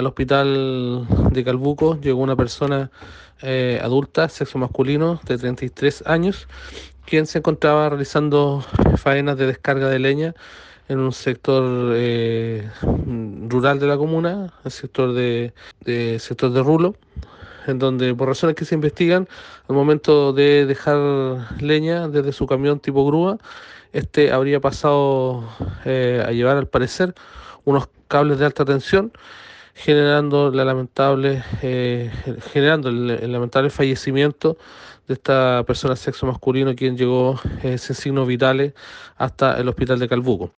al hospital de Calbuco llegó una persona eh, adulta, sexo masculino, de 33 años, quien se encontraba realizando faenas de descarga de leña en un sector eh, rural de la comuna, el sector de, de, sector de Rulo, en donde por razones que se investigan, al momento de dejar leña desde su camión tipo grúa, este habría pasado eh, a llevar al parecer unos cables de alta tensión generando la lamentable eh, generando el, lamentable fallecimiento de esta persona sexo masculino quien llegó eh, sin signos vitales hasta el hospital de Calbuco.